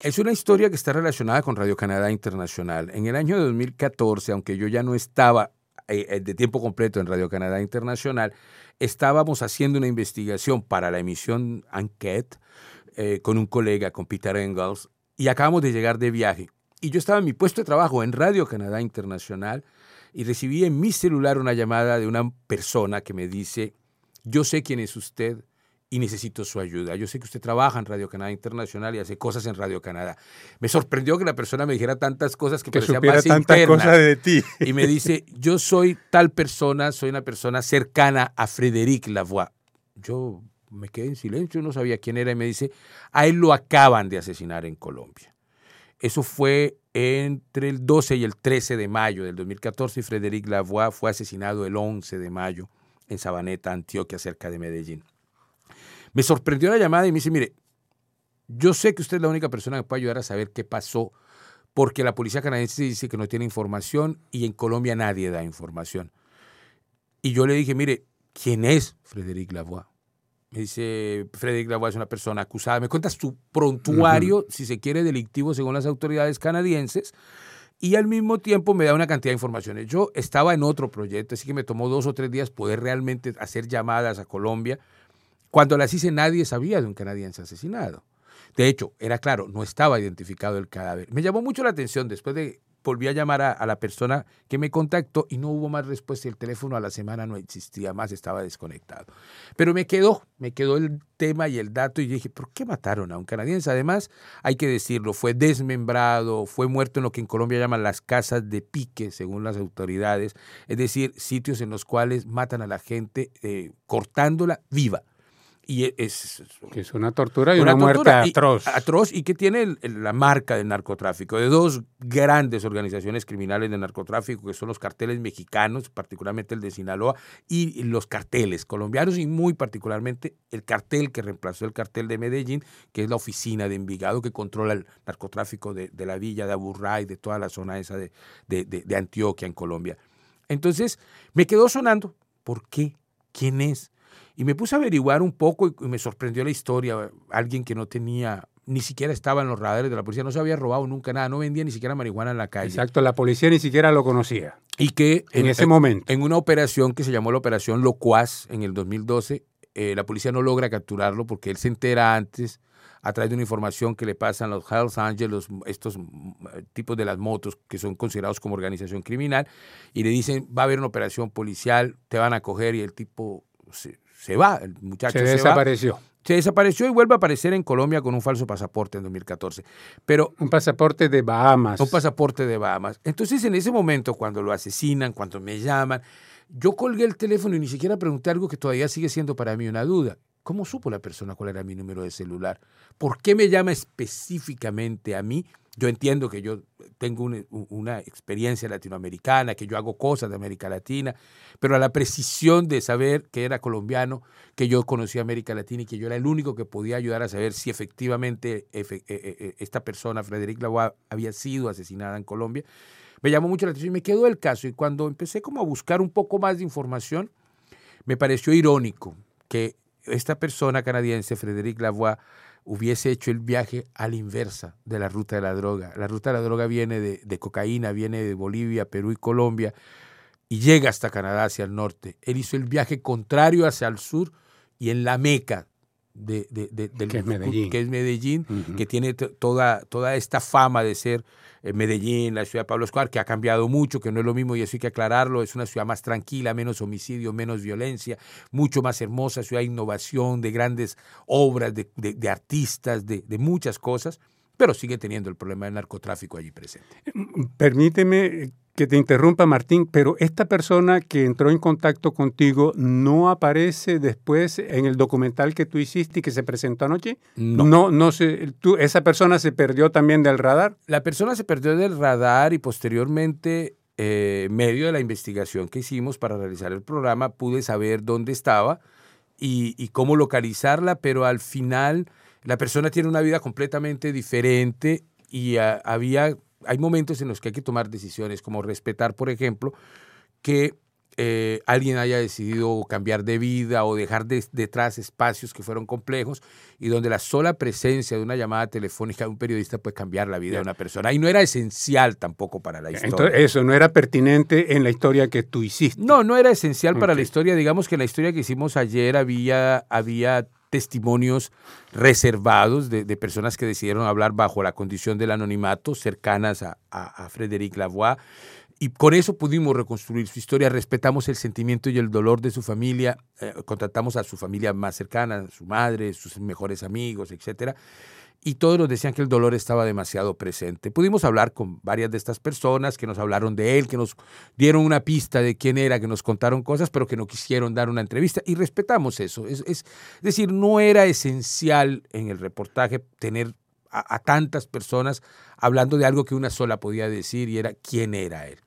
Es una historia que está relacionada con Radio Canadá Internacional. En el año 2014, aunque yo ya no estaba eh, eh, de tiempo completo en Radio Canadá Internacional, estábamos haciendo una investigación para la emisión Enquete eh, con un colega, con Peter Engels, y acabamos de llegar de viaje. Y yo estaba en mi puesto de trabajo en Radio Canadá Internacional y recibí en mi celular una llamada de una persona que me dice, yo sé quién es usted, y necesito su ayuda. Yo sé que usted trabaja en Radio Canadá Internacional y hace cosas en Radio Canadá. Me sorprendió que la persona me dijera tantas cosas que, que parecían más tantas cosas de ti. Y me dice, yo soy tal persona, soy una persona cercana a Frédéric Lavoie. Yo me quedé en silencio, no sabía quién era y me dice, a él lo acaban de asesinar en Colombia. Eso fue entre el 12 y el 13 de mayo del 2014 y Frédéric Lavoie fue asesinado el 11 de mayo en Sabaneta, Antioquia, cerca de Medellín. Me sorprendió la llamada y me dice, mire, yo sé que usted es la única persona que puede ayudar a saber qué pasó, porque la policía canadiense dice que no tiene información y en Colombia nadie da información. Y yo le dije, mire, ¿quién es Frédéric Lavoie? Me dice, Frédéric Lavoie es una persona acusada. Me cuentas tu prontuario, si se quiere, delictivo según las autoridades canadienses. Y al mismo tiempo me da una cantidad de informaciones. Yo estaba en otro proyecto, así que me tomó dos o tres días poder realmente hacer llamadas a Colombia cuando las hice nadie sabía de un canadiense asesinado. De hecho, era claro, no estaba identificado el cadáver. Me llamó mucho la atención después de volví a llamar a, la persona que me contactó y no hubo más respuesta. El teléfono a la semana no existía más, estaba desconectado. Pero me quedó, me quedó el tema y el dato y dije, ¿por qué mataron a un canadiense? Además, hay que decirlo, fue desmembrado, fue muerto en lo que en Colombia llaman las casas de pique, según las autoridades, es decir, sitios en los cuales matan a la gente eh, cortándola viva y e, es, que es una tortura y una, muerte atroz. atroz y que tiene la marca del narcotráfico, de dos grandes organizaciones criminales de narcotráfico, que son los carteles mexicanos, particularmente el de Sinaloa, y los carteles colombianos, y muy particularmente el cartel que reemplazó el cartel de Medellín, que es la oficina de Envigado, que controla el narcotráfico de, la villa de Aburrá y de toda la zona esa de, de Antioquia en Colombia. Entonces, me quedó sonando, ¿por qué? ¿Quién es? Y me puse a averiguar un poco y me sorprendió la historia. Alguien que no tenía, ni siquiera estaba en los radares de la policía, no se había robado nunca nada, no vendía ni siquiera marihuana en la calle. Exacto, la policía ni siquiera lo conocía. Y que en, ese momento. En una operación que se llamó la Operación Locuaz en el 2012, eh, la policía no logra capturarlo porque él se entera antes a través de una información que le pasan los Hells Angels, estos tipos de las motos que son considerados como organización criminal, y le dicen, va a haber una operación policial, te van a coger, y el tipo se, se va, el muchacho se, desapareció. Se desapareció y vuelve a aparecer en Colombia con un falso pasaporte en 2014. Pero, un pasaporte de Bahamas. Un pasaporte de Bahamas. Entonces, en ese momento, cuando lo asesinan, cuando me llaman, yo colgué el teléfono y ni siquiera pregunté algo que todavía sigue siendo para mí una duda. ¿Cómo supo la persona cuál era mi número de celular? ¿Por qué me llama específicamente a mí? Yo entiendo que yo tengo una, experiencia latinoamericana, que yo hago cosas de América Latina, pero a la precisión de saber que era colombiano, que yo conocía América Latina y que yo era el único que podía ayudar a saber si efectivamente e, e, e, esta persona, Frederic Lavoie, había sido asesinada en Colombia, me llamó mucho la atención y me quedó el caso. Y cuando empecé como a buscar un poco más de información, me pareció irónico que esta persona canadiense, Frederic Lavoie, hubiese hecho el viaje a la inversa de la ruta de la droga. La ruta de la droga viene de, cocaína, viene de Bolivia, Perú y Colombia y llega hasta Canadá, hacia el norte. Él hizo el viaje contrario hacia el sur y en la meca de, del, que es Medellín, que, es Medellín, que tiene toda, toda esta fama de ser eh, Medellín, la ciudad de Pablo Escobar, que ha cambiado mucho, que no es lo mismo y eso hay que aclararlo, es una ciudad más tranquila, menos homicidio, menos violencia, mucho más hermosa, ciudad de innovación, de grandes obras, de, de artistas, de, muchas cosas, pero sigue teniendo el problema del narcotráfico allí presente. Permíteme que te interrumpa, Martín, pero esta persona que entró en contacto contigo no aparece después en el documental que tú hiciste y que se presentó anoche. No, no, no tú, esa persona se perdió también del radar. La persona se perdió del radar y posteriormente, eh, medio de la investigación que hicimos para realizar el programa, pude saber dónde estaba y, cómo localizarla, pero al final la persona tiene una vida completamente diferente y había hay momentos en los que hay que tomar decisiones, como respetar, por ejemplo, que eh, alguien haya decidido cambiar de vida o dejar detrás espacios que fueron complejos y donde la sola presencia de una llamada telefónica de un periodista puede cambiar la vida de una persona. Y no era esencial tampoco para la historia. Entonces, eso no era pertinente en la historia que tú hiciste. No, no era esencial para la historia. Digamos que en la historia que hicimos ayer había, había testimonios reservados de, personas que decidieron hablar bajo la condición del anonimato, cercanas a, a, a Frédéric Lavoie y con eso pudimos reconstruir su historia, respetamos el sentimiento y el dolor de su familia, eh, contratamos a su familia más cercana, su madre, sus mejores amigos, etc. Y todos nos decían que el dolor estaba demasiado presente. Pudimos hablar con varias de estas personas que nos hablaron de él, que nos dieron una pista de quién era, que nos contaron cosas, pero que no quisieron dar una entrevista. Y respetamos eso. Es, es, decir, no era esencial en el reportaje tener a tantas personas hablando de algo que una sola podía decir y era quién era él.